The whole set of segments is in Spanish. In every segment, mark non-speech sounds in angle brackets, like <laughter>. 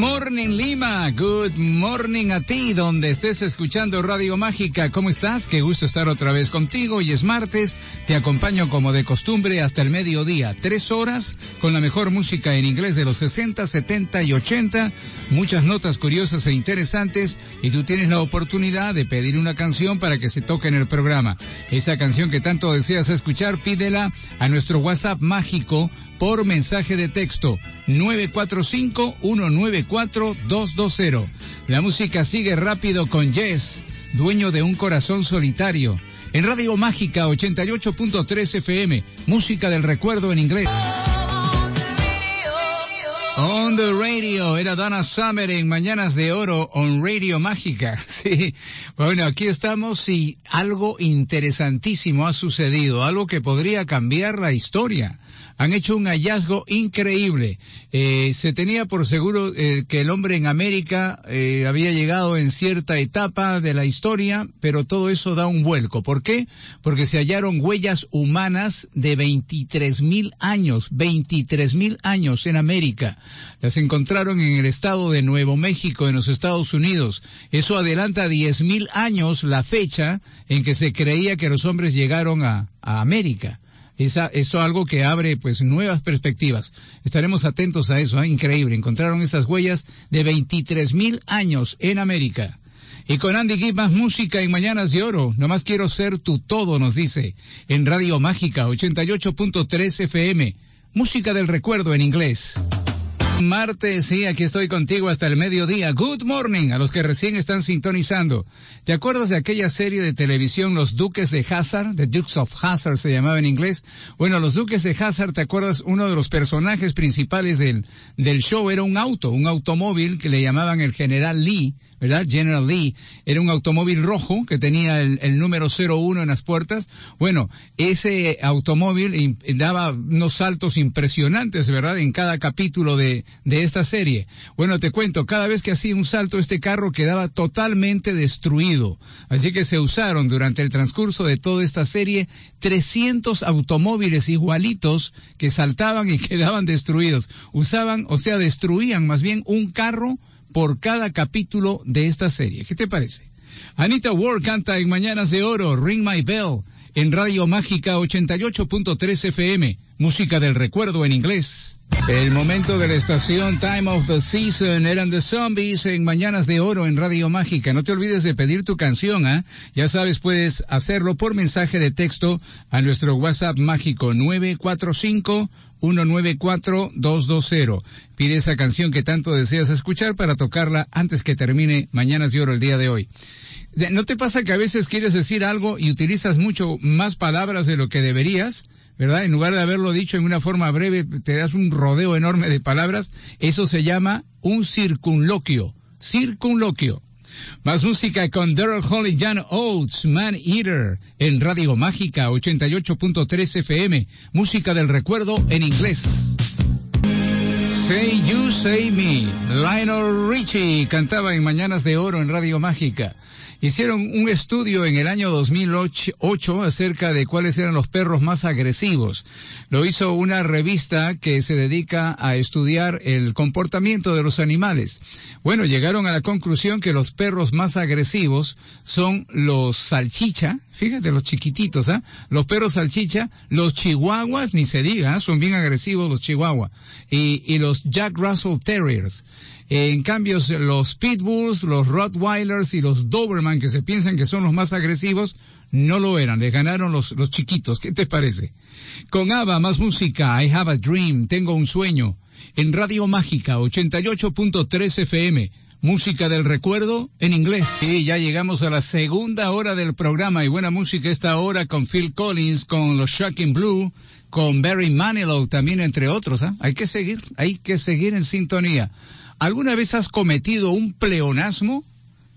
Morning Lima, good morning a ti donde estés escuchando Radio Mágica. ¿Cómo estás? Qué gusto estar otra vez contigo. Hoy es martes, te acompaño como de costumbre hasta el mediodía, tres horas con la mejor música en inglés de los 60, 70 y 80, muchas notas curiosas e interesantes y tú tienes la oportunidad de pedir una canción para que se toque en el programa. Esa canción que tanto deseas escuchar, pídela a nuestro WhatsApp mágico por mensaje de texto 945-194-220. La música sigue rápido con Jess, dueño de un corazón solitario. En Radio Mágica 88.3 FM, música del recuerdo en inglés. On the radio, era Dana Summer en Mañanas de Oro, on Radio Mágica. <laughs> Sí, bueno, aquí estamos y algo interesantísimo ha sucedido, algo que podría cambiar la historia han hecho un hallazgo increíble. Eh, se tenía por seguro eh, que el hombre en América eh, había llegado en cierta etapa de la historia, pero todo eso da un vuelco. ¿Por qué? Porque se hallaron huellas humanas de 23 mil años, 23 mil años en América. Las encontraron en el estado de Nuevo México, en los Estados Unidos. Eso adelanta 10 mil años la fecha en que se creía que los hombres llegaron a, a América. Esa, eso algo que abre pues nuevas perspectivas. Estaremos atentos a eso, ¿eh? increíble. Encontraron esas huellas de 23 mil años en América. Y con Andy Gibb más música en Mañanas de Oro. Nomás quiero ser tu todo, nos dice. En Radio Mágica 88.3 FM. Música del recuerdo en inglés. Martes, sí, aquí estoy contigo hasta el mediodía. Good morning a los que recién están sintonizando. ¿Te acuerdas de aquella serie de televisión Los Duques de Hazard? The Dukes of Hazard se llamaba en inglés. Bueno, Los Duques de Hazard, ¿te acuerdas? Uno de los personajes principales del, del show era un auto, un automóvil que le llamaban el General Lee ¿verdad? General Lee, era un automóvil rojo que tenía el, el número 01 en las puertas. Bueno, ese automóvil daba unos saltos impresionantes, ¿verdad? En cada capítulo de, de esta serie. Bueno, te cuento, cada vez que hacía un salto este carro quedaba totalmente destruido. Así que se usaron durante el transcurso de toda esta serie 300 automóviles igualitos que saltaban y <laughs> quedaban destruidos. Usaban, o sea, destruían más bien un carro por cada capítulo de esta serie. ¿Qué te parece? Anita Ward canta en Mañanas de Oro, Ring My Bell, en Radio Mágica 88.3 FM, música del recuerdo en inglés. El momento de la estación Time of the Season eran The Zombies en Mañanas de Oro en Radio Mágica. No te olvides de pedir tu canción, ¿ah? Ya sabes, puedes hacerlo por mensaje de texto a nuestro WhatsApp mágico 945-194-220. Pide esa canción que tanto deseas escuchar para tocarla antes que termine Mañanas de Oro el día de hoy. ¿No te pasa que a veces quieres decir algo y utilizas mucho más palabras de lo que deberías? ¿verdad? En lugar de haberlo dicho en una forma breve, te das un rodeo enorme de palabras. Eso se llama un circunloquio. Circunloquio. Más música con Daryl Holly Jan Oates, Man Eater, en Radio Mágica 88.3 FM. Música del recuerdo en inglés. Say You Say Me. Lionel Richie cantaba en Mañanas de Oro en Radio Mágica hicieron un estudio en el año 2008 acerca de cuáles eran los perros más agresivos. Lo hizo una revista que se dedica a estudiar el comportamiento de los animales. Bueno, llegaron a la conclusión que los perros más agresivos son los salchicha, fíjate los chiquititos, ¿ah? Los perros salchicha, los chihuahuas, ni se diga, ¿ah? son bien agresivos los chihuahuas, y, y los Jack Russell Terriers. En cambio, los Pitbulls, los Rottweilers y los Doberman, que se piensan que son los más agresivos, no lo eran. Les ganaron los, los chiquitos. ¿Qué te parece? Con ABBA, más música. I have a dream. Tengo un sueño. En Radio Mágica, 88.3 FM. Música del recuerdo en inglés. Y ya llegamos a la segunda hora del programa y buena música esta hora con Phil Collins, con los Shocking Blue, con Barry Manilow también entre otros. ¿ah? Hay que seguir, hay que seguir en sintonía. ¿Alguna vez has cometido un pleonasmo?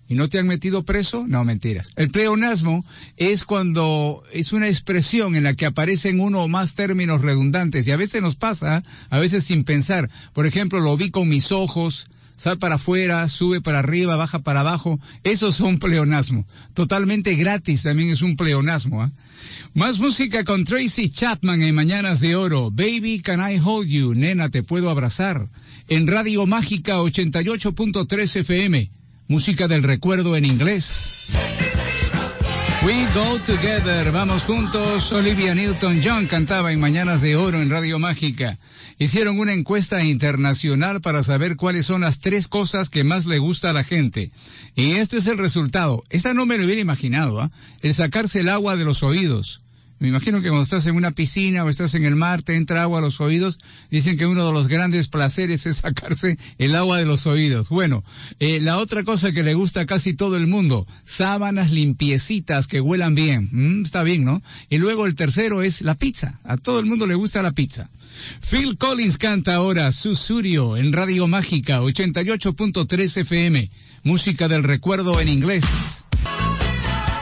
¿Y no te han metido preso? No, mentiras. El pleonasmo es cuando es una expresión en la que aparecen uno o más términos redundantes y a veces nos pasa, a veces sin pensar. Por ejemplo, lo vi con mis ojos, sal para afuera, sube para arriba, baja para abajo. Eso es un pleonasmo. Totalmente gratis también es un pleonasmo. ¿eh? Más música con Tracy Chapman en Mañanas de Oro. Baby, can I hold you? Nena, te puedo abrazar. En Radio Mágica 88.3 FM. Música del recuerdo en inglés. We Go Together, vamos juntos. Olivia Newton-John cantaba en Mañanas de Oro en Radio Mágica. Hicieron una encuesta internacional para saber cuáles son las tres cosas que más le gusta a la gente. Y este es el resultado. Esta no me lo hubiera imaginado, ¿ah? El sacarse el agua de los oídos. Me imagino que cuando estás en una piscina o estás en el mar, te entra agua a los oídos. Dicen que uno de los grandes placeres es sacarse el agua de los oídos. Bueno, eh, la otra cosa que le gusta a casi todo el mundo, sábanas limpiecitas que huelan bien. Mm, está bien, ¿no? Y luego el tercero es la pizza. A todo el mundo le gusta la pizza. Phil Collins canta ahora Susurio en Radio Mágica 88.3 FM. Música del recuerdo en inglés.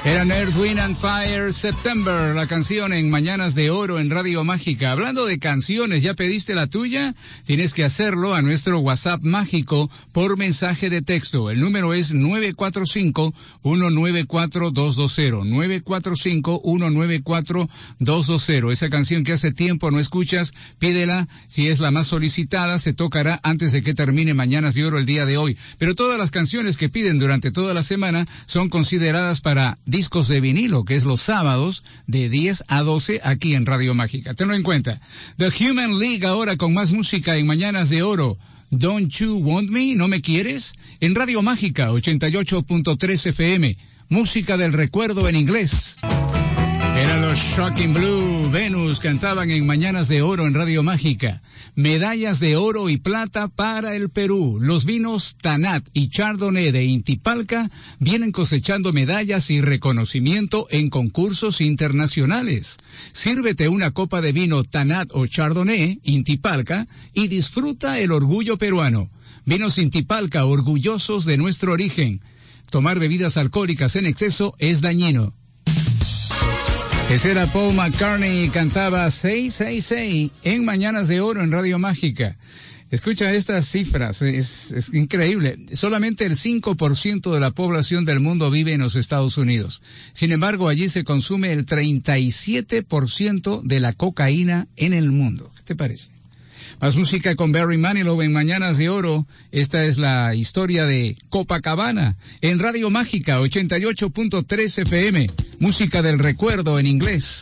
Era Earth, Wind and Fire September, la canción en Mañanas de Oro en Radio Mágica. Hablando de canciones, ¿ya pediste la tuya? Tienes que hacerlo a nuestro WhatsApp mágico por mensaje de texto. El número es 945-194-220. 945-194-220. Esa canción que hace tiempo no escuchas, pídela. Si es la más solicitada, se tocará antes de que termine Mañanas de Oro el día de hoy. Pero todas las canciones que piden durante toda la semana son consideradas para discos de vinilo, que es los sábados de 10 a 12 aquí en Radio Mágica. Tenlo en cuenta. The Human League ahora con más música en Mañanas de Oro. Don't You Want Me? ¿No me quieres? En Radio Mágica 88.3 FM. Música del recuerdo en inglés. Eran los Shocking Blue. Venus cantaban en Mañanas de Oro en Radio Mágica. Medallas de oro y plata para el Perú. Los vinos Tanat y Chardonnay de Intipalca vienen cosechando medallas y reconocimiento en concursos internacionales. Sírvete una copa de vino Tanat o Chardonnay Intipalca y disfruta el orgullo peruano. Vinos Intipalca orgullosos de nuestro origen. Tomar bebidas alcohólicas en exceso es dañino. Ese era Paul McCartney, cantaba 666 en Mañanas de Oro en Radio Mágica. Escucha estas cifras, es, es, increíble. Solamente el 5% de la población del mundo vive en los Estados Unidos. Sin embargo, allí se consume el 37% de la cocaína en el mundo. ¿Qué te parece? Más música con Barry Manilow en Mañanas de Oro. Esta es la historia de Copacabana en Radio Mágica 88.3 FM. Música del recuerdo en inglés.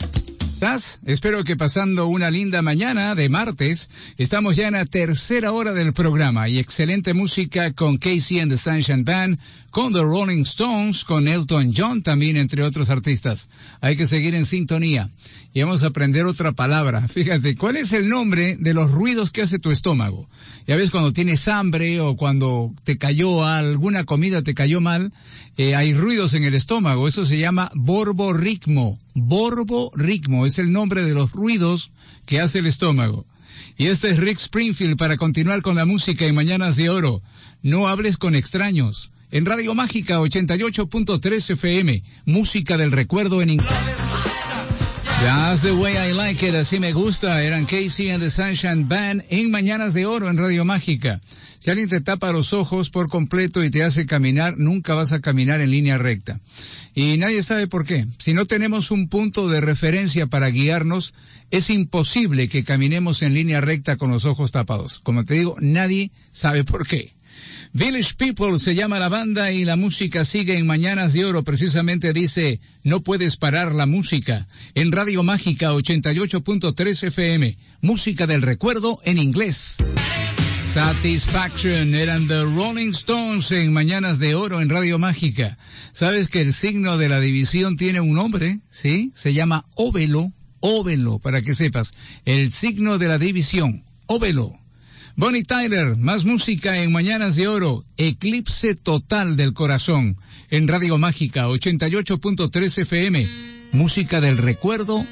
¿Estás? Espero que pasando una linda mañana de martes. Estamos ya en la tercera hora del programa y excelente música con Casey and the Sunshine Band, con The Rolling Stones, con Elton John también, entre otros artistas. Hay que seguir en sintonía. Y vamos a aprender otra palabra. Fíjate, ¿cuál es el nombre de los ruidos que hace tu estómago? Ya ves, cuando tienes hambre o cuando te cayó alguna comida, te cayó mal, eh, hay ruidos en el estómago. Eso se llama borborritmo. Borborritmo es el nombre de los ruidos que hace el estómago. Y este es Rick Springfield para continuar con la música en Mañanas de Oro. No hables con extraños. En Radio Mágica 88.3 FM, música del recuerdo en inglés. That's the way I like it, así me gusta. Eran Casey and the Sunshine Band en Mañanas de Oro en Radio Mágica. Si alguien te tapa los ojos por completo y te hace caminar, nunca vas a caminar en línea recta. Y nadie sabe por qué. Si no tenemos un punto de referencia para guiarnos, es imposible que caminemos en línea recta con los ojos tapados. Como te digo, nadie sabe por qué. Village People se llama la banda y la música sigue en Mañanas de Oro. Precisamente dice, no puedes parar la música. En Radio Mágica 88.3 FM. Música del recuerdo en inglés. Satisfaction eran The Rolling Stones en Mañanas de Oro en Radio Mágica. ¿Sabes que el signo de la división tiene un nombre? ¿Sí? Se llama óvelo. Óvelo, para que sepas. El signo de la división. Óvelo. Bonnie Tyler, más música en Mañanas de Oro, Eclipse Total del Corazón, en Radio Mágica 88.3 FM, música del recuerdo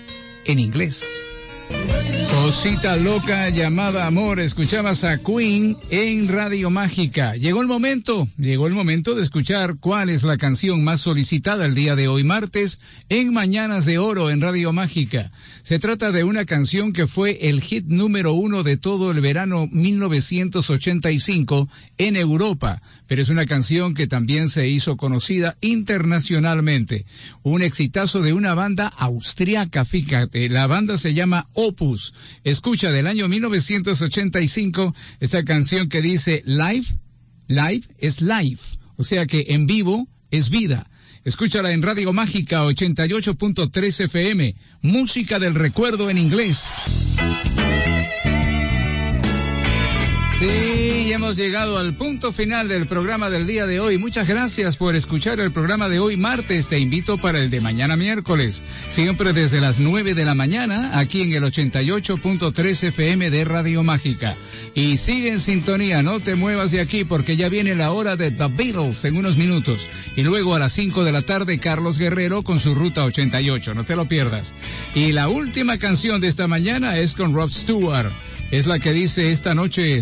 en inglés. Cosita loca llamada amor, escuchabas a Queen en Radio Mágica. Llegó el momento, llegó el momento de escuchar cuál es la canción más solicitada el día de hoy martes en Mañanas de Oro en Radio Mágica. Se trata de una canción que fue el hit número uno de todo el verano 1985 en Europa, pero es una canción que también se hizo conocida internacionalmente. Un exitazo de una banda austriaca, fíjate, la banda se llama Opus. Escucha del año 1985 esta canción que dice Live, Live es Life, o sea que en vivo es vida. Escúchala en Radio Mágica 88.3 FM, música del recuerdo en inglés. Sí, hemos llegado al punto final del programa del día de hoy. Muchas gracias por escuchar el programa de hoy martes. Te invito para el de mañana miércoles. Siempre desde las 9 de la mañana, aquí en el 88.3 FM de Radio Mágica. Y sigue en sintonía, no te muevas de aquí porque ya viene la hora de The Beatles en unos minutos. Y luego a las 5 de la tarde, Carlos Guerrero con su ruta 88. No te lo pierdas. Y la última canción de esta mañana es con Rob Stewart es la que dice esta noche